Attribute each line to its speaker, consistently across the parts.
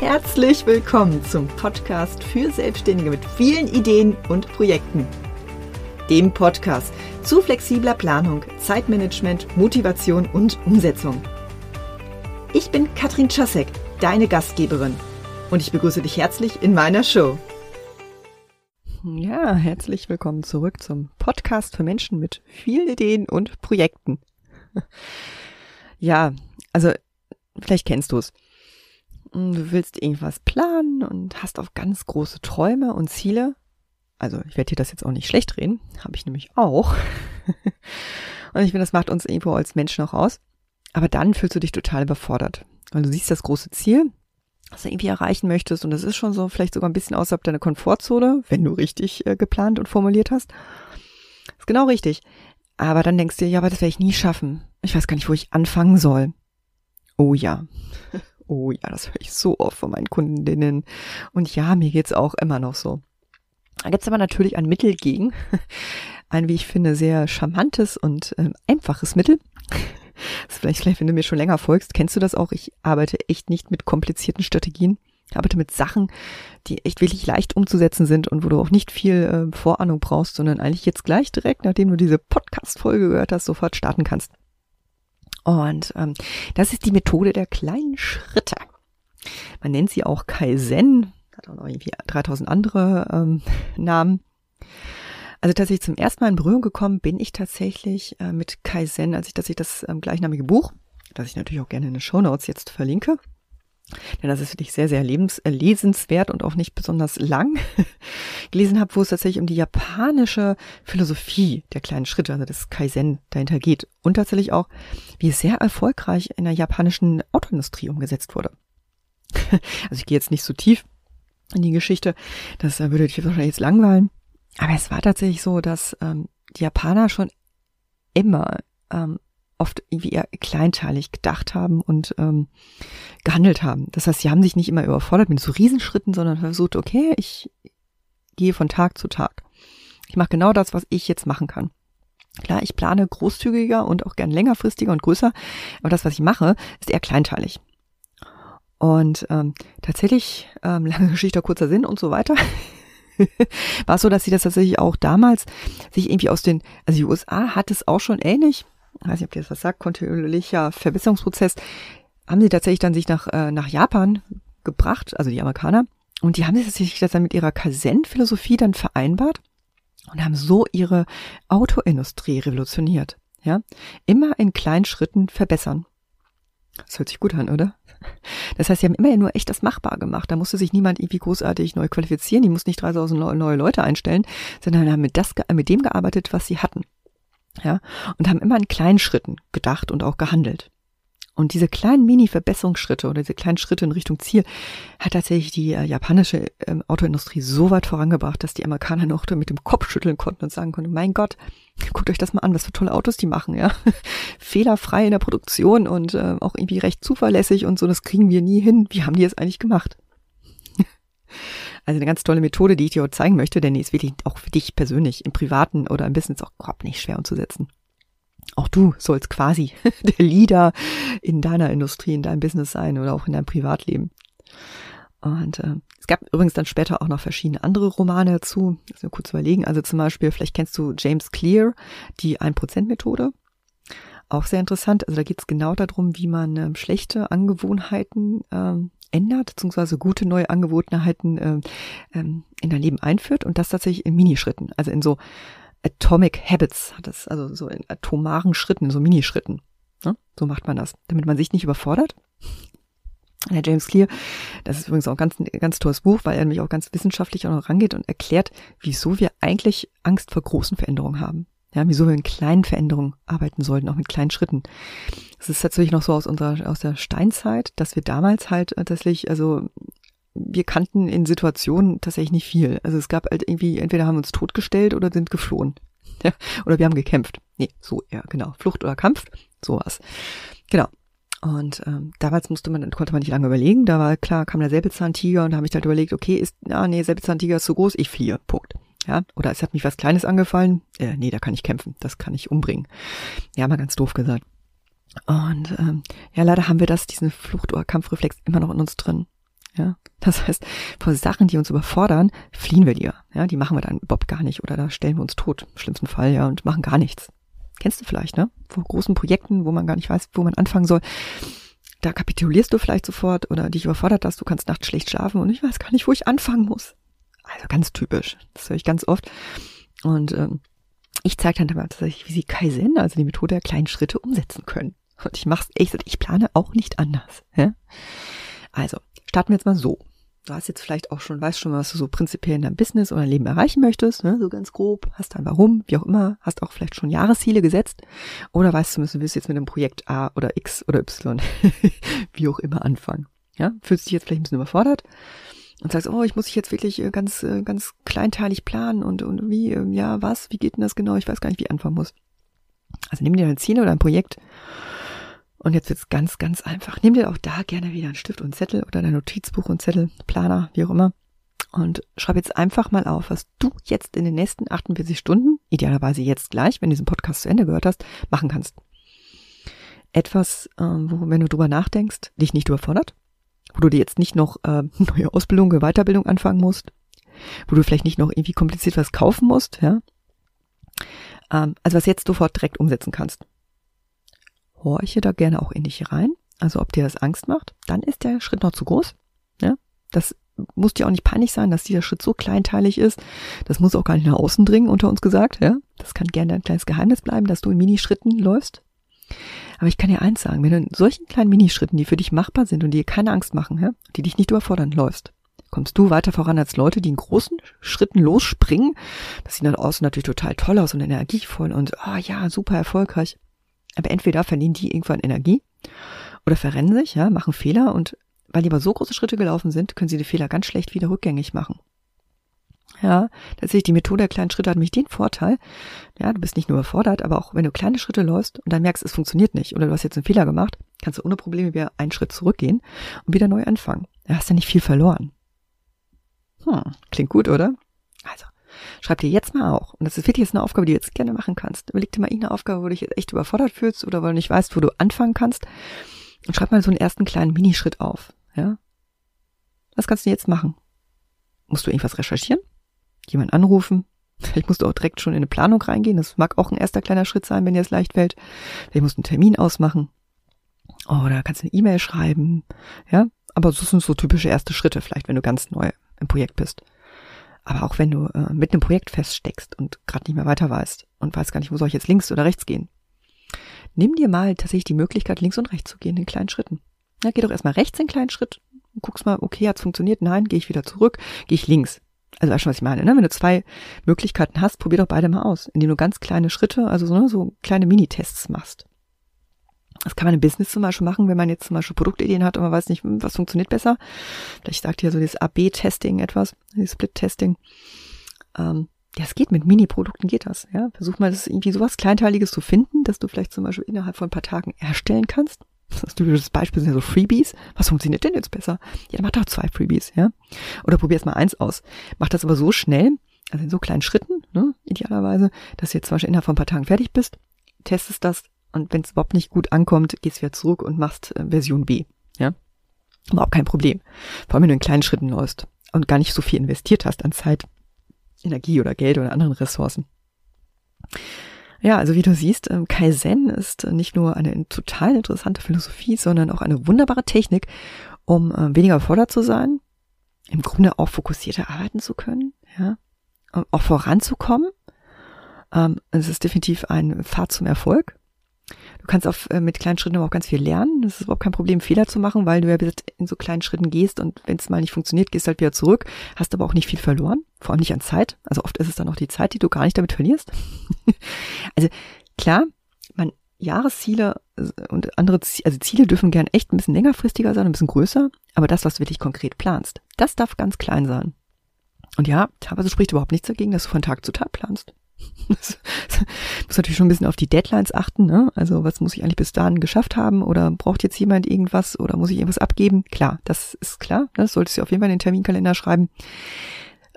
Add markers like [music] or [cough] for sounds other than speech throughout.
Speaker 1: Herzlich willkommen zum Podcast für Selbstständige mit vielen Ideen und Projekten. Dem Podcast zu flexibler Planung, Zeitmanagement, Motivation und Umsetzung. Ich bin Katrin Czasek, deine Gastgeberin, und ich begrüße dich herzlich in meiner Show.
Speaker 2: Ja, herzlich willkommen zurück zum Podcast für Menschen mit vielen Ideen und Projekten. [laughs] Ja, also vielleicht kennst du es. Hm, du willst irgendwas planen und hast auch ganz große Träume und Ziele. Also ich werde dir das jetzt auch nicht schlecht reden, habe ich nämlich auch. [laughs] und ich finde, das macht uns irgendwo als Menschen auch aus. Aber dann fühlst du dich total überfordert. Weil du siehst das große Ziel, was du irgendwie erreichen möchtest und das ist schon so vielleicht sogar ein bisschen außerhalb deiner Komfortzone, wenn du richtig äh, geplant und formuliert hast. Ist genau richtig. Aber dann denkst du dir, ja, aber das werde ich nie schaffen. Ich weiß gar nicht, wo ich anfangen soll. Oh ja. [laughs] Oh ja, das höre ich so oft von meinen Kundinnen. Und ja, mir geht's auch immer noch so. Da gibt's aber natürlich ein Mittel gegen. [laughs] Ein, wie ich finde, sehr charmantes und ähm, einfaches Mittel. [laughs] Das ist vielleicht, vielleicht, wenn du mir schon länger folgst, kennst du das auch. Ich arbeite echt nicht mit komplizierten Strategien. Ich arbeite mit Sachen, die echt wirklich leicht umzusetzen sind und wo du auch nicht viel äh, Vorahnung brauchst, sondern eigentlich jetzt gleich direkt, nachdem du diese Podcast-Folge gehört hast, sofort starten kannst. Und ähm, das ist die Methode der kleinen Schritte. Man nennt sie auch Kaizen, hat auch noch irgendwie 3000 andere ähm, [laughs] Namen. Also tatsächlich zum ersten Mal in Berührung gekommen bin ich tatsächlich äh, mit Kaizen, als ich dass ich das ähm, gleichnamige Buch, das ich natürlich auch gerne in den Show Notes jetzt verlinke, denn das ist wirklich sehr, sehr lebens äh, lesenswert und auch nicht besonders lang, [laughs] gelesen habe, wo es tatsächlich um die japanische Philosophie der kleinen Schritte, also des Kaizen dahinter geht. Und tatsächlich auch, wie es sehr erfolgreich in der japanischen Autoindustrie umgesetzt wurde. [laughs] also ich gehe jetzt nicht so tief in die Geschichte, das äh, würde dich wahrscheinlich jetzt langweilen. Aber es war tatsächlich so, dass ähm, die Japaner schon immer ähm, oft irgendwie eher kleinteilig gedacht haben und ähm, gehandelt haben. Das heißt, sie haben sich nicht immer überfordert mit so Riesenschritten, sondern versucht, okay, ich gehe von Tag zu Tag. Ich mache genau das, was ich jetzt machen kann. Klar, ich plane großzügiger und auch gern längerfristiger und größer, aber das, was ich mache, ist eher kleinteilig. Und ähm, tatsächlich, ähm, [laughs] lange Geschichte, kurzer Sinn und so weiter, [laughs] war es so, dass sie das tatsächlich auch damals sich irgendwie aus den, also die USA hat es auch schon ähnlich, weiß nicht, ob ihr das was sagt, kontinuierlicher Verbesserungsprozess, haben sie tatsächlich dann sich nach, äh, nach Japan gebracht, also die Amerikaner, und die haben sich das dann mit ihrer Kaizen-Philosophie dann vereinbart und haben so ihre Autoindustrie revolutioniert. Ja, immer in kleinen Schritten verbessern. Das hört sich gut an, oder? Das heißt, sie haben immer nur echt das machbar gemacht. Da musste sich niemand irgendwie großartig neu qualifizieren. Die mussten nicht 3000 neue Leute einstellen, sondern haben mit, das, mit dem gearbeitet, was sie hatten ja, und haben immer in kleinen Schritten gedacht und auch gehandelt. Und diese kleinen Mini-Verbesserungsschritte oder diese kleinen Schritte in Richtung Ziel hat tatsächlich die äh, japanische ähm, Autoindustrie so weit vorangebracht, dass die Amerikaner noch mit dem Kopf schütteln konnten und sagen konnten, mein Gott, guckt euch das mal an, was für tolle Autos die machen, ja. [laughs] Fehlerfrei in der Produktion und äh, auch irgendwie recht zuverlässig und so, das kriegen wir nie hin. Wie haben die es eigentlich gemacht? Also eine ganz tolle Methode, die ich dir heute zeigen möchte, denn die ist wirklich auch für dich persönlich im Privaten oder im Business auch überhaupt nicht schwer umzusetzen. Auch du sollst quasi [laughs] der Leader in deiner Industrie, in deinem Business sein oder auch in deinem Privatleben. Und äh, es gab übrigens dann später auch noch verschiedene andere Romane dazu. Lass mir kurz überlegen. Also zum Beispiel, vielleicht kennst du James Clear, die 1%-Methode. Auch sehr interessant. Also da geht es genau darum, wie man ähm, schlechte Angewohnheiten ähm, ändert, beziehungsweise gute neue Angewohnheiten äh, ähm, in dein Leben einführt und das tatsächlich in Minischritten, also in so Atomic Habits, hat das, also so in atomaren Schritten, so Minischritten. Ne? So macht man das, damit man sich nicht überfordert. Der James Clear, das ist übrigens auch ein ganz, ganz tolles Buch, weil er nämlich auch ganz wissenschaftlich auch noch rangeht und erklärt, wieso wir eigentlich Angst vor großen Veränderungen haben. Ja, wieso wir in kleinen Veränderungen arbeiten sollten, auch mit kleinen Schritten. Es ist tatsächlich noch so aus unserer, aus der Steinzeit, dass wir damals halt tatsächlich, also wir kannten in Situationen tatsächlich nicht viel. Also es gab halt irgendwie, entweder haben wir uns totgestellt oder sind geflohen. [laughs] Ja, oder wir haben gekämpft. Nee, so eher, genau. Flucht oder Kampf, sowas. Genau. Und ähm, damals musste man, konnte man nicht lange überlegen. Da war klar, kam der Säbelzahntiger und da habe ich halt überlegt, okay, ist, ah nee, Säbelzahntiger ist zu groß, ich fliehe. Punkt. Ja, oder es hat mich was Kleines angefallen. Äh, nee, da kann ich kämpfen. Das kann ich umbringen. Ja, mal ganz doof gesagt. Und ähm, ja, leider haben wir das, diesen Flucht- oder Kampfreflex immer noch in uns drin. Ja, das heißt, vor Sachen, die uns überfordern, fliehen wir dir. Ja, die machen wir dann überhaupt gar nicht oder da stellen wir uns tot, im schlimmsten Fall, ja, und machen gar nichts. Kennst du vielleicht, ne? Vor großen Projekten, wo man gar nicht weiß, wo man anfangen soll. Da kapitulierst du vielleicht sofort oder dich überfordert das, du kannst nachts schlecht schlafen und ich weiß gar nicht, wo ich anfangen muss. Also ganz typisch. Das höre ich ganz oft. Und ähm, ich zeige dann tatsächlich, wie sie Kaizen, also die Methode der kleinen Schritte, umsetzen können. Und ich mache es ich plane auch nicht anders. Ja? Also, starten wir jetzt mal so. Du hast jetzt vielleicht auch schon, weißt schon, was du so prinzipiell in deinem Business oder Leben erreichen möchtest, ne? so ganz grob, hast dann warum, wie auch immer, hast auch vielleicht schon Jahresziele gesetzt oder weißt du, du willst jetzt mit einem Projekt A oder X oder Y, [laughs] wie auch immer anfangen. Ja, fühlst dich jetzt vielleicht ein bisschen überfordert und sagst, oh, ich muss dich jetzt wirklich äh, ganz, äh, ganz kleinteilig planen und, und wie, ähm, ja, was, wie geht denn das genau? Ich weiß gar nicht, wie ich anfangen muss. Also nimm dir ein Ziel oder ein Projekt und jetzt wird's ganz, ganz einfach. Nimm dir auch da gerne wieder einen Stift und Zettel oder dein Notizbuch und Zettel, Planer, wie auch immer. Und schreib jetzt einfach mal auf, was du jetzt in den nächsten 48 Stunden, idealerweise jetzt gleich, wenn du diesen Podcast zu Ende gehört hast, machen kannst. Etwas, ähm, wo, wenn du drüber nachdenkst, dich nicht überfordert, wo du dir jetzt nicht noch äh, [laughs] neue Ausbildung, Weiterbildung anfangen musst, wo du vielleicht nicht noch irgendwie kompliziert was kaufen musst, ja. Ähm, also was jetzt sofort direkt umsetzen kannst horche da gerne auch in dich rein. Also ob dir das Angst macht, dann ist der Schritt noch zu groß. Ja, das muss dir auch nicht peinlich sein, dass dieser Schritt so kleinteilig ist. Das muss auch gar nicht nach außen dringen, unter uns gesagt. Ja, das kann gerne ein kleines Geheimnis bleiben, dass du in Minischritten läufst. Aber ich kann dir eins sagen, wenn du in solchen kleinen Minischritten, die für dich machbar sind und die dir keine Angst machen, die dich nicht überfordern, läufst, kommst du weiter voran als Leute, die in großen Schritten losspringen. Das sieht dann außen natürlich total toll aus und energievoll und ah oh ja, super erfolgreich. Aber entweder verlieren die irgendwann Energie oder verrennen sich, ja, machen Fehler und weil die aber so große Schritte gelaufen sind, können sie die Fehler ganz schlecht wieder rückgängig machen. Ja, tatsächlich die Methode der kleinen Schritte hat mich den Vorteil, ja, du bist nicht nur überfordert, aber auch wenn du kleine Schritte läufst und dann merkst, es funktioniert nicht oder du hast jetzt einen Fehler gemacht, kannst du ohne Probleme wieder einen Schritt zurückgehen und wieder neu anfangen. Da hast du nicht viel verloren. Hm, klingt gut, oder? Also, Schreib dir jetzt mal auch. Und das ist wirklich jetzt eine Aufgabe, die du jetzt gerne machen kannst. Überleg dir mal irgendeine Aufgabe, wo du dich jetzt echt überfordert fühlst oder wo du nicht weißt, wo du anfangen kannst. Und schreib mal so einen ersten kleinen Minischritt auf. Ja? Was kannst du jetzt machen? Musst du irgendwas recherchieren? Jemand anrufen? Vielleicht musst du auch direkt schon in eine Planung reingehen. Das mag auch ein erster kleiner Schritt sein, wenn dir es leicht fällt. Vielleicht musst du einen Termin ausmachen. Oder kannst du eine E-Mail schreiben. Ja? Aber das sind so typische erste Schritte, vielleicht, wenn du ganz neu im Projekt bist. Aber auch wenn du äh, mit einem Projekt feststeckst und gerade nicht mehr weiter weißt und weißt gar nicht, wo soll ich jetzt links oder rechts gehen, nimm dir mal tatsächlich die Möglichkeit, links und rechts zu gehen in kleinen Schritten. Ja, geh doch erstmal rechts in kleinen Schritt und guckst mal, okay, hat's funktioniert? Nein, gehe ich wieder zurück, gehe ich links. Also weißt schon, was ich meine, ne? Wenn du zwei Möglichkeiten hast, probier doch beide mal aus, indem du ganz kleine Schritte, also so, ne, so kleine Minitests machst. Das kann man im Business zum Beispiel machen, wenn man jetzt zum Beispiel Produktideen hat und man weiß nicht, was funktioniert besser. Vielleicht sagt ihr so dieses AB-Testing etwas, dieses Split-Testing. Ähm, ja, es geht mit Mini-Produkten geht das. Ja, versuch mal, das irgendwie sowas Kleinteiliges zu finden, dass du vielleicht zum Beispiel innerhalb von ein paar Tagen erstellen kannst. Das typisches Beispiel sind ja so Freebies. Was funktioniert denn jetzt besser? Ja, dann mach doch zwei Freebies, ja. Oder probier jetzt mal eins aus. Mach das aber so schnell, also in so kleinen Schritten, ne, idealerweise, dass du jetzt zum Beispiel innerhalb von ein paar Tagen fertig bist, testest das, und wenn es überhaupt nicht gut ankommt, gehst wieder zurück und machst äh, Version B. Ja, überhaupt kein Problem. Vor allem, wenn du in kleinen Schritten läufst und gar nicht so viel investiert hast an Zeit, Energie oder Geld oder anderen Ressourcen. Ja, also wie du siehst, ähm, Kaizen ist nicht nur eine total interessante Philosophie, sondern auch eine wunderbare Technik, um äh, weniger überfordert zu sein, im Grunde auch fokussierter arbeiten zu können, ja, auch voranzukommen. Ähm, es ist definitiv ein Pfad zum Erfolg kannst auf, äh, mit kleinen Schritten aber auch ganz viel lernen. Das ist überhaupt kein Problem, Fehler zu machen, weil du ja in so kleinen Schritten gehst und wenn es mal nicht funktioniert, gehst halt wieder zurück, hast aber auch nicht viel verloren, vor allem nicht an Zeit. Also oft ist es dann auch die Zeit, die du gar nicht damit verlierst. [laughs] also klar, man Jahresziele und andere Ziele, also Ziele dürfen gern echt ein bisschen längerfristiger sein, ein bisschen größer, aber das, was du wirklich konkret planst, das darf ganz klein sein. Und ja, teilweise spricht überhaupt nichts dagegen, dass du von Tag zu Tag planst. Muss natürlich schon ein bisschen auf die Deadlines achten. Ne? Also was muss ich eigentlich bis dahin geschafft haben? Oder braucht jetzt jemand irgendwas? Oder muss ich irgendwas abgeben? Klar, das ist klar. Ne? Das solltest du auf jeden Fall in den Terminkalender schreiben.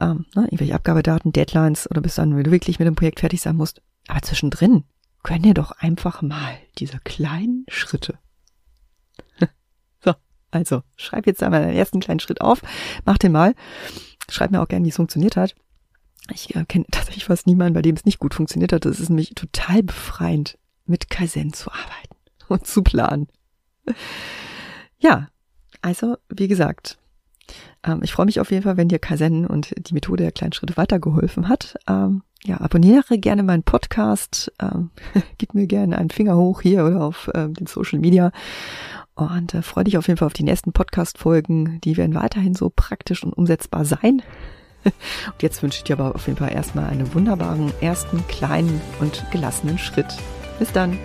Speaker 2: Ähm, ne? Irgendwelche Abgabedaten, Deadlines oder bis dann, wenn du wirklich mit dem Projekt fertig sein musst. Aber zwischendrin können dir doch einfach mal diese kleinen Schritte. [laughs] so, Also schreib jetzt einmal deinen ersten kleinen Schritt auf, mach den mal. Schreib mir auch gerne, wie es funktioniert hat. Ich äh, kenne tatsächlich fast niemanden, bei dem es nicht gut funktioniert hat. Das ist nämlich total befreiend, mit Kaizen zu arbeiten [laughs] und zu planen. Ja, also wie gesagt, ähm, ich freue mich auf jeden Fall, wenn dir Kaizen und die Methode der kleinen Schritte weitergeholfen hat. Ähm, ja, abonniere gerne meinen Podcast, ähm, [laughs] gib mir gerne einen Finger hoch hier oder auf ähm, den Social Media und äh, freue dich auf jeden Fall auf die nächsten Podcast-Folgen. Die werden weiterhin so praktisch und umsetzbar sein. [laughs] Und jetzt wünsche ich dir aber auf jeden Fall erstmal einen wunderbaren ersten kleinen und gelassenen Schritt. Bis dann.